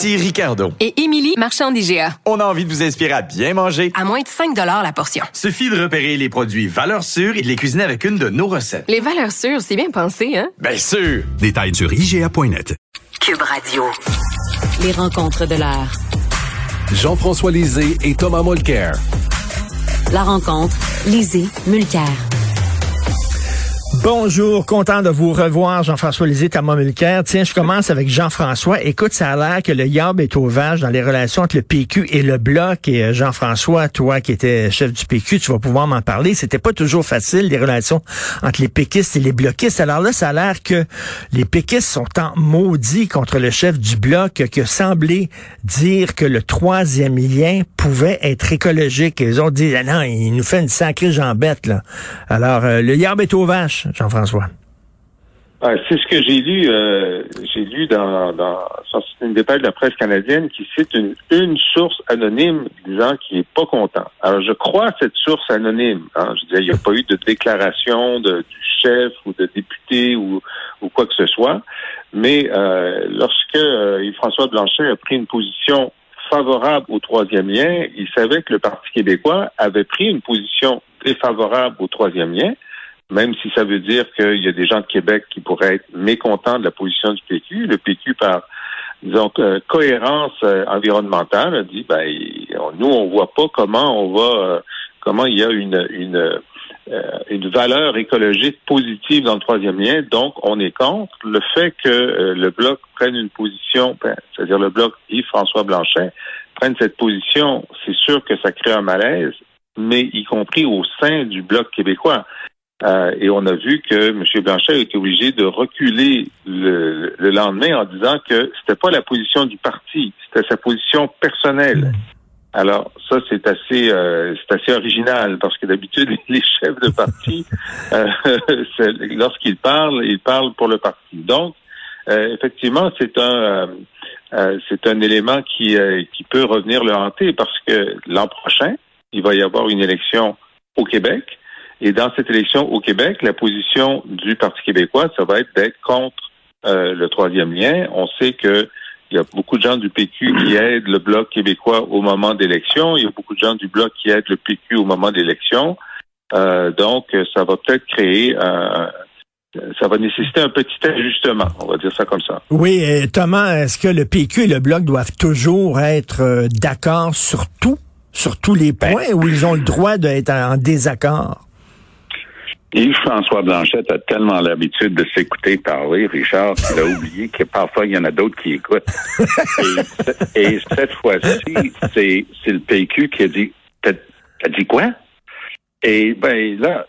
Ici Ricardo. Et Émilie, marchand d'IGA. On a envie de vous inspirer à bien manger. À moins de 5 la portion. Suffit de repérer les produits valeurs sûres et de les cuisiner avec une de nos recettes. Les valeurs sûres, c'est bien pensé, hein? Bien sûr! Détails sur IGA.net. Cube Radio. Les rencontres de l'heure. Jean-François Lisée et Thomas Mulcair. La rencontre, Lisée, Mulcair. Bonjour, content de vous revoir, Jean-François Lisée, Thomas Mulcair. Tiens, je commence avec Jean-François. Écoute, ça a l'air que le yab est au vache dans les relations entre le PQ et le Bloc. Et euh, Jean-François, toi qui étais chef du PQ, tu vas pouvoir m'en parler. C'était pas toujours facile, les relations entre les péquistes et les bloquistes. Alors là, ça a l'air que les péquistes sont en maudit contre le chef du Bloc qui a dire que le troisième lien pouvait être écologique. Les autres disent, ah non, il nous fait une sacrée jambette, là. Alors, euh, le yab est au vache. Jean-François? c'est ce que j'ai lu. Euh, j'ai lu dans, une détail de la presse canadienne qui cite une, une source anonyme disant qu'il n'est pas content. Alors, je crois à cette source anonyme. Hein. Je disais, il n'y a pas eu de déclaration de, du chef ou de député ou, ou quoi que ce soit. Mais euh, lorsque euh, François Blanchet a pris une position favorable au troisième lien, il savait que le Parti québécois avait pris une position défavorable au troisième lien même si ça veut dire qu'il y a des gens de Québec qui pourraient être mécontents de la position du PQ. Le PQ, par disons, euh, cohérence euh, environnementale, a dit ben nous, on voit pas comment on va euh, comment il y a une, une une valeur écologique positive dans le troisième lien, donc on est contre le fait que le bloc prenne une position, ben, c'est-à-dire le bloc Yves-François Blanchet prenne cette position, c'est sûr que ça crée un malaise, mais y compris au sein du bloc québécois. Euh, et on a vu que M. Blanchet a été obligé de reculer le, lendemain en disant que c'était pas la position du parti, c'était sa position personnelle. Alors ça c'est assez euh, c'est assez original parce que d'habitude les chefs de parti euh, lorsqu'ils parlent ils parlent pour le parti. Donc effectivement c'est un c'est un élément qui qui peut revenir le hanter parce que l'an prochain il va y avoir une élection au Québec et dans cette élection au Québec, la position du Parti québécois, ça va être d'être contre euh, le troisième lien. On sait que il y a beaucoup de gens du PQ qui aident le Bloc québécois au moment d'élection. Il y a beaucoup de gens du Bloc qui aident le PQ au moment d'élection. Euh, donc, ça va peut-être créer un, ça va nécessiter un petit ajustement, on va dire ça comme ça. Oui, Thomas, est-ce que le PQ et le Bloc doivent toujours être euh, d'accord sur tout, sur tous les ben, points, ou ils ont le droit d'être en désaccord? Yves-François Blanchette a tellement l'habitude de s'écouter parler, Richard, qu'il a oublié que parfois il y en a d'autres qui écoutent. et, cette fois-ci, c'est, le PQ qui a dit T'as, dit quoi? Et ben là,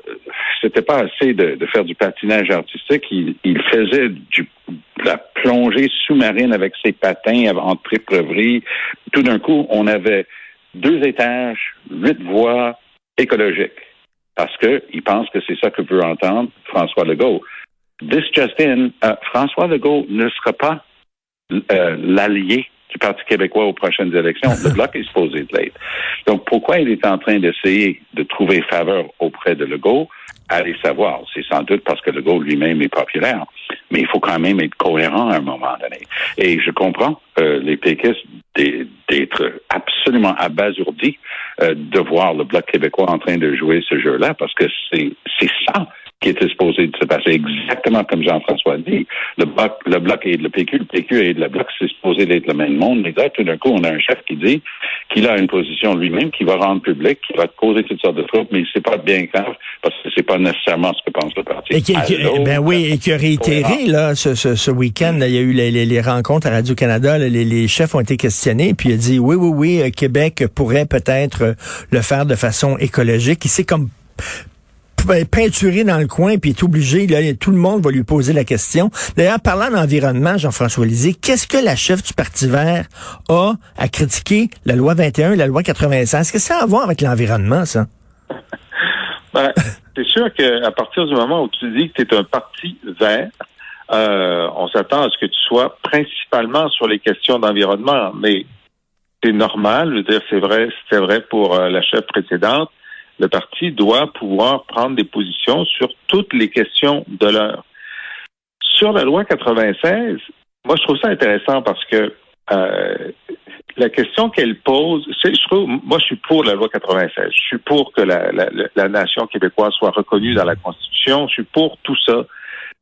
c'était pas assez de, faire du patinage artistique. Il, faisait du, de la plongée sous-marine avec ses patins en triple Tout d'un coup, on avait deux étages, huit voies écologiques parce qu'il pense que c'est ça que veut entendre François Legault. This just in, euh, François Legault ne sera pas euh, l'allié du Parti québécois aux prochaines élections. Le bloc est supposé être Donc, pourquoi il est en train d'essayer de trouver faveur auprès de Legault? Allez savoir. C'est sans doute parce que Legault lui-même est populaire. Mais il faut quand même être cohérent à un moment donné. Et je comprends euh, les péquistes d'être absolument abasourdis euh, de voir le Bloc québécois en train de jouer ce jeu-là, parce que c'est ça qui était supposé se passer exactement comme Jean-François dit. Le bloc, le bloc est de le PQ, le PQ est de le bloc, c'est supposé d'être le même monde. Mais là, tout d'un coup, on a un chef qui dit qu'il a une position lui-même qui va rendre public, qui va causer toutes sortes de troubles, mais c'est pas bien grave parce que c'est pas nécessairement ce que pense le parti. Et qui, ben oui, et qui a réitéré là ce, ce, ce week-end, il y a eu les, les, rencontres à Radio Canada, les, les, chefs ont été questionnés, puis il a dit oui, oui, oui, euh, Québec pourrait peut-être le faire de façon écologique. Il s'est comme peinturé dans le coin, puis est obligé, là, tout le monde va lui poser la question. D'ailleurs, parlant d'environnement, Jean-François Lisée, qu'est-ce que la chef du Parti vert a à critiquer la loi 21 et la loi 96? Est-ce que ça a à voir avec l'environnement, ça? Ben, c'est sûr qu'à partir du moment où tu dis que tu es un parti vert, euh, on s'attend à ce que tu sois principalement sur les questions d'environnement, mais c'est normal, je dire, c'est vrai, c'était vrai pour euh, la chef précédente. Le parti doit pouvoir prendre des positions sur toutes les questions de l'heure. Sur la loi 96, moi je trouve ça intéressant parce que euh, la question qu'elle pose, je trouve, moi, je suis pour la loi 96. Je suis pour que la, nation québécoise soit reconnue dans la Constitution. Je suis pour tout ça.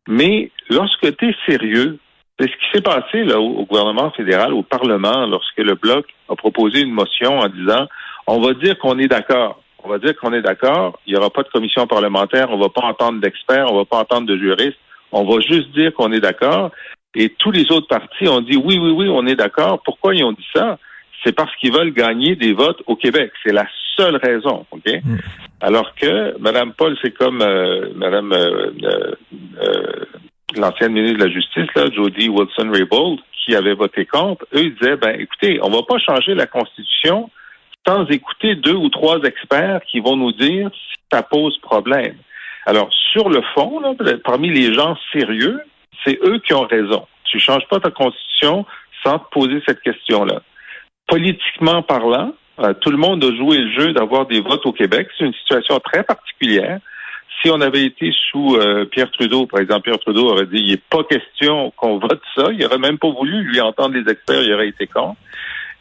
Mais lorsque tu es sérieux, c'est ce qui s'est passé là, au, gouvernement fédéral, au Parlement, lorsque le Bloc a proposé une motion en disant on va dire qu'on est d'accord. On va dire qu'on est d'accord, il n'y aura pas de commission parlementaire, on va pas entendre d'experts, on va pas entendre de juristes, on va juste dire qu'on est d'accord. Et tous les autres partis ont dit oui, oui, oui, on est d'accord. Pourquoi ils ont dit ça? C'est parce qu'ils veulent gagner des votes au Québec. C'est la seule raison, OK? Mm. Alors que Mme Paul, c'est comme euh, Mme euh, euh, l'ancienne ministre de la Justice, là, Jody Wilson-Raybould, qui avait voté contre. Eux, ils disaient, ben, écoutez, on va pas changer la Constitution sans écouter deux ou trois experts qui vont nous dire si ça pose problème. Alors, sur le fond, là, parmi les gens sérieux, c'est eux qui ont raison. Tu changes pas ta constitution sans te poser cette question-là. Politiquement parlant, euh, tout le monde a joué le jeu d'avoir des votes au Québec. C'est une situation très particulière. Si on avait été sous euh, Pierre Trudeau, par exemple, Pierre Trudeau aurait dit il n'est pas question qu'on vote ça. Il n'aurait même pas voulu lui entendre les experts, il aurait été contre.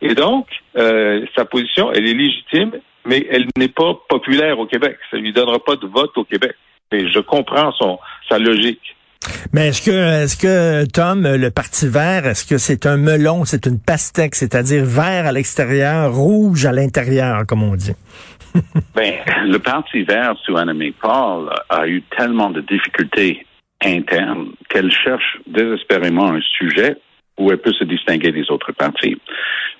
Et donc, euh, sa position, elle est légitime, mais elle n'est pas populaire au Québec. Ça lui donnera pas de vote au Québec. Et je comprends son sa logique. Mais est-ce que, est-ce que, Tom, le Parti vert, est-ce que c'est un melon, c'est une pastèque, c'est-à-dire vert à l'extérieur, rouge à l'intérieur, comme on dit? ben, le Parti vert sous Annemie Paul a eu tellement de difficultés internes qu'elle cherche désespérément un sujet où elle peut se distinguer des autres partis.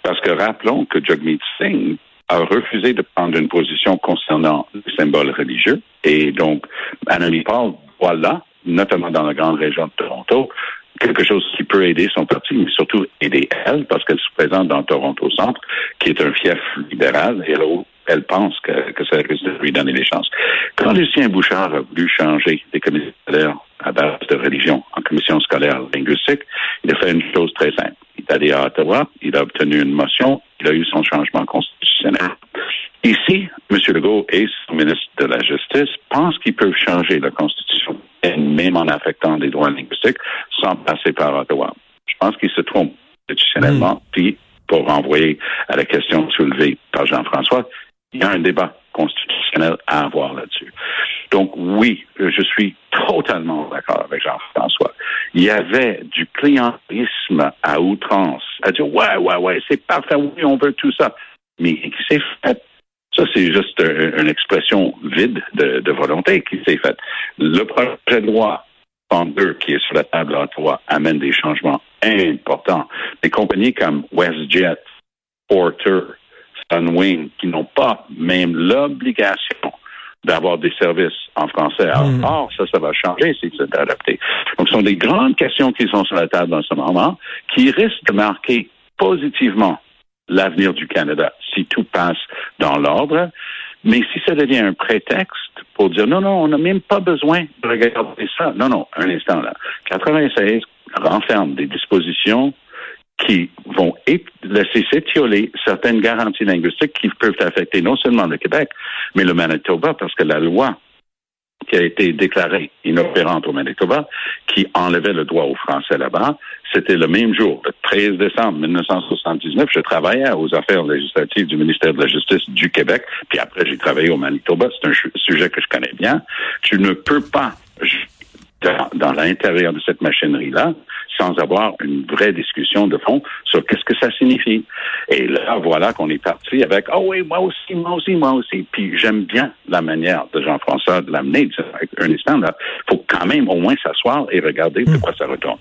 Parce que rappelons que Jagmeet Singh a refusé de prendre une position concernant les symboles religieux. Et donc, Annemie Paul, voilà, notamment dans la grande région de Toronto, quelque chose qui peut aider son parti, mais surtout aider elle, parce qu'elle se présente dans Toronto Centre, qui est un fief libéral, et là elle pense que, que ça risque de lui donner des chances. Quand Lucien Bouchard a voulu changer des commissions scolaires à base de religion en commission scolaire linguistique, il a fait une chose très simple. Il est allé à Ottawa, il a obtenu une motion, il a eu son changement constitutionnel. Ici, M. Legault et son ministre de la Justice pensent qu'ils peuvent changer la Constitution, même en affectant des droits linguistiques, sans passer par Ottawa. Je pense qu'ils se trompent constitutionnellement. Mmh. Puis, pour renvoyer à la question soulevée par Jean-François, il y a un débat constitutionnel à avoir là-dessus. Donc oui, je suis totalement d'accord avec Jean-François. Il y avait du clientélisme à outrance, à dire ouais, ouais, ouais, c'est parfait, oui, on veut tout ça. Mais qui s'est fait? Ça, c'est juste une expression vide de, de volonté qui s'est faite. Le projet de loi en deux qui est sur la table à Ottawa amène des changements importants. Des compagnies comme WestJet, Porter, Sunwing, qui n'ont pas même l'obligation d'avoir des services en français. Mm. Or, ça, ça va changer si c'est adapté. Donc, ce sont des grandes questions qui sont sur la table en ce moment, qui risquent de marquer positivement l'avenir du Canada si tout passe dans l'ordre. Mais si ça devient un prétexte pour dire non, non, on n'a même pas besoin de regarder ça. Non, non, un instant là. 96 renferme des dispositions qui vont laisser s'étioler certaines garanties linguistiques qui peuvent affecter non seulement le Québec, mais le Manitoba, parce que la loi qui a été déclarée inopérante au Manitoba, qui enlevait le droit au français là-bas, c'était le même jour, le 13 décembre 1979. Je travaillais aux affaires législatives du ministère de la Justice du Québec, puis après j'ai travaillé au Manitoba. C'est un sujet que je connais bien. Tu ne peux pas dans, dans l'intérieur de cette machinerie-là, sans avoir une vraie discussion de fond sur qu'est-ce que ça signifie. Et là, voilà qu'on est parti avec « Oh oui, moi aussi, moi aussi, moi aussi ». Puis j'aime bien la manière de Jean-François de l'amener. Un instant, il faut quand même au moins s'asseoir et regarder de quoi ça retourne.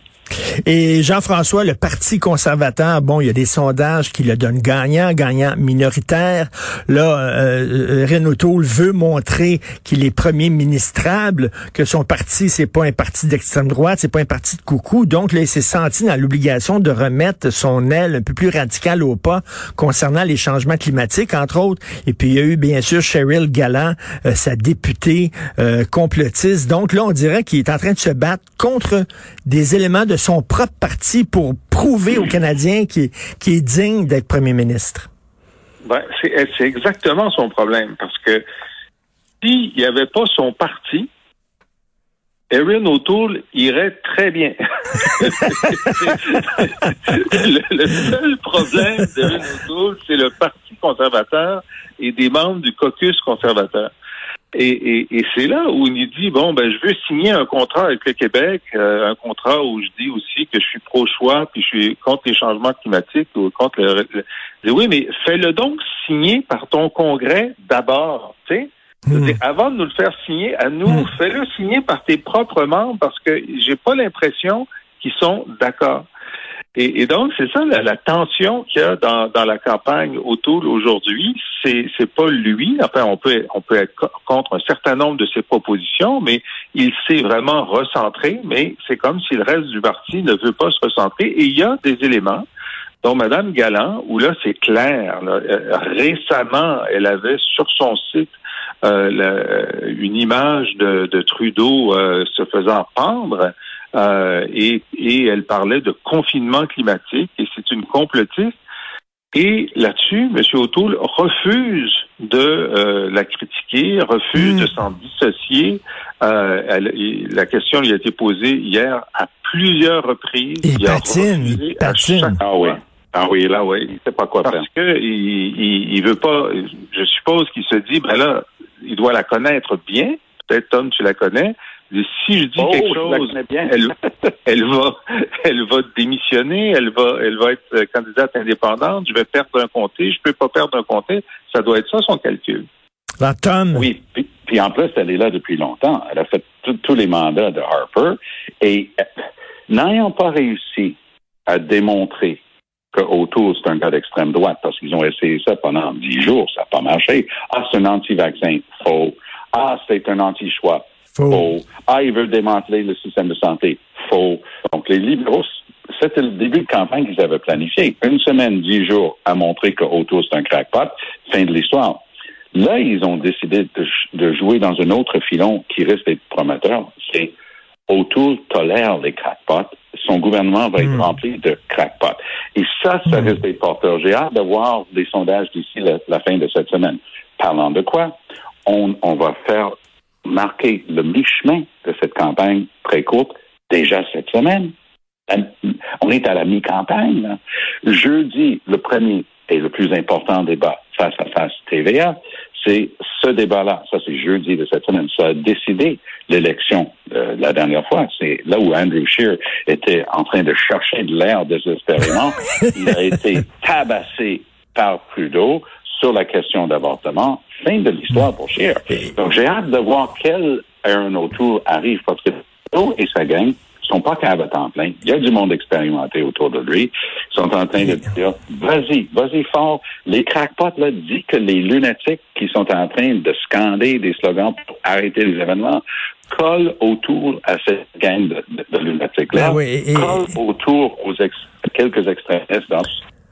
Et Jean-François, le Parti conservateur, bon, il y a des sondages qui le donnent gagnant, gagnant minoritaire. Là, euh, euh Renaud veut montrer qu'il est premier ministrable, que son parti, c'est pas un parti d'extrême droite, c'est pas un parti de coucou. Donc, là, il s'est senti dans l'obligation de remettre son aile un peu plus radicale au pas concernant les changements climatiques, entre autres. Et puis, il y a eu, bien sûr, Cheryl Gallant, euh, sa députée euh, complotiste. Donc, là, on dirait qu'il est en train de se battre contre des éléments de son propre parti pour prouver aux Canadiens qu'il est, digne d'être premier ministre? Ben, c'est exactement son problème, parce que s'il n'y avait pas son parti, Erin O'Toole irait très bien. le, seul problème d'Erin O'Toole, c'est le Parti conservateur et des membres du caucus conservateur. Et, c'est là où il dit bon ben je veux signer un contrat avec le Québec, euh, un contrat où je dis aussi que je suis pro-choix puis je suis contre les changements climatiques ou contre le, oui mais fais-le donc signer par ton congrès d'abord, tu sais. Hmm. Avant de nous le faire signer à nous, hmm. fais-le signer par tes propres membres parce que j'ai pas l'impression qu'ils sont d'accord. Et, donc, c'est ça la, tension qu'il y a dans, dans la campagne autour aujourd'hui. C'est, c'est pas lui. Enfin, on peut, on peut être contre un certain nombre de ses propositions, mais il s'est vraiment recentré. Mais c'est comme si le reste du parti ne veut pas se recentrer. Et il y a des éléments dont Mme Galland, où là, c'est clair. Euh, récemment, elle avait sur son site euh, une image de, de Trudeau euh, se faisant pendre. Euh, et, et, elle parlait de confinement climatique et c'est une complotiste. Et là-dessus, M. O'Toole refuse de euh, la critiquer, refuse de hmm. s'en dissocier. Euh, elle, la question lui a été posée hier à plusieurs reprises. il patine, patine. Ah oui. Ah oui, là, oui, il sait pas quoi faire. Parce que il, il, il, veut pas. Je suppose qu'il se dit, ben là, il doit la connaître bien. Peut-être Tom, tu la connais si je dis oh, quelque chose, elle, elle, va, elle va démissionner, elle va, elle va être candidate indépendante. Je vais perdre un comté, je peux pas perdre un comté. Ça doit être ça son calcul. La Tom. Oui, puis, en plus, elle est là depuis longtemps. Elle a fait tous les mandats de Harper et euh, n'ayant pas réussi à démontrer que O'Toole, c'est un gars d'extrême droite, parce qu'ils ont essayé ça pendant dix jours, ça n'a pas marché. Ah, c'est un anti-vaccin, faux. Ah, c'est un anti-choix, Faux. Ah, ils veulent démanteler le système de santé. Faux. Donc, les libéraux, c'était le début de campagne qu'ils avaient planifié. Une semaine, dix jours à montrer que Auto, c'est un crackpot. Fin de l'histoire. Là, ils ont décidé de, jouer dans un autre filon qui risque d'être prometteur. C'est Auto tolère les crackpots. Son gouvernement va être hmm. rempli de crackpots. Et ça, ça hmm. risque d'être porteur. J'ai hâte de voir des sondages d'ici la, fin de cette semaine. Parlant de quoi? On, on va faire marquer le mi-chemin de cette campagne très courte déjà cette semaine. On est à la mi-campagne. Jeudi, le premier et le plus important débat face à face TVA, c'est ce débat-là. Ça, c'est jeudi de cette semaine. Ça a décidé l'élection euh, la dernière fois. C'est là où Andrew Scheer était en train de chercher de l'air désespérément. Il a été tabassé par Trudeau sur la question d'avortement. Fin de l'histoire pour Scheer. Donc, j'ai hâte de voir quel Aaron O'Toole arrive parce que Trudeau et sa gang sont pas capables à temps plein. Il y a du monde expérimenté autour de lui. Ils sont en train de dire, vas-y, vas-y fort. Les crackpots, là, disent que les lunatiques qui sont en train de scander des slogans pour arrêter les événements collent autour à cette gang de, lunatiques-là. Ah Collent autour aux quelques extrémistes dans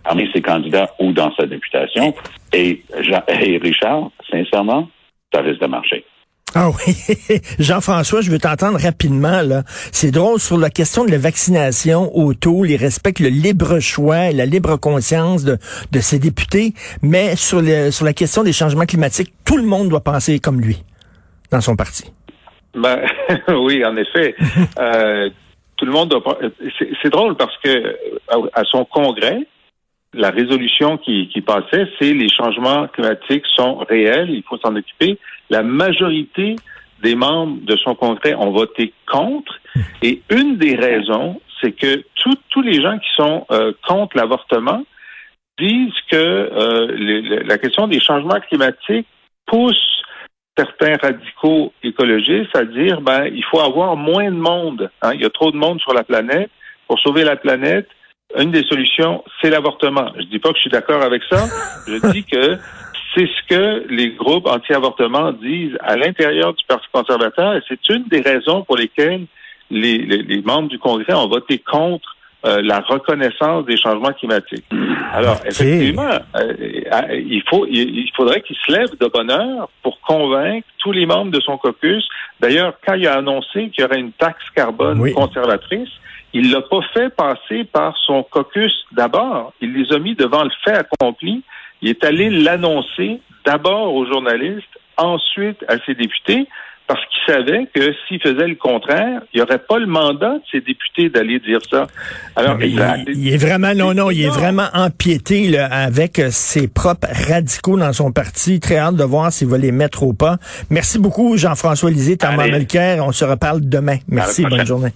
parmi ses candidats ou dans sa députation. Et, Jean, et Richard, sincèrement, ça risque de marcher. Ah oui. Jean-François, je veux t'entendre rapidement, là. C'est drôle sur la question de la vaccination autour, il respecte le libre choix et la libre conscience de, de ses députés, mais sur, le, sur la question des changements climatiques, tout le monde doit penser comme lui dans son parti. Ben, oui, en effet. euh, tout le monde doit. C'est drôle parce que à son congrès, la résolution qui, passait, c'est les changements climatiques sont réels, il faut s'en occuper. La majorité des membres de son congrès ont voté contre. Et une des raisons, c'est que tous les gens qui sont euh, contre l'avortement disent que euh, la question des changements climatiques pousse certains radicaux écologistes à dire ben il faut avoir moins de monde. Hein. Il y a trop de monde sur la planète pour sauver la planète, une des solutions, c'est l'avortement. Je dis pas que je suis d'accord avec ça. Je dis que c'est ce que les groupes anti-avortement disent à l'intérieur du Parti conservateur et c'est une des raisons pour lesquelles les, les, membres du Congrès ont voté contre euh, la reconnaissance des changements climatiques. Alors, effectivement, euh, il faut, il, faudrait qu'il se lève de bonne heure pour convaincre tous les membres de son caucus. D'ailleurs, quand il a annoncé qu'il y aurait une taxe carbone conservatrice, il l'a pas fait passer par son caucus d'abord. Il les a mis devant le fait accompli. Il est allé l'annoncer d'abord aux journalistes, ensuite à ses députés, parce qu'il savait que s'il faisait le contraire, il n'y aurait pas le mandat de ses députés d'aller dire ça. Alors, il, est vraiment, non, non, il est vraiment empiété là, avec ses propres radicaux dans son parti. Très hâte de voir s'il va les mettre au pas. Merci beaucoup, Jean-François Lisée, Thomas Melker. On se reparle demain. Merci, bonne journée.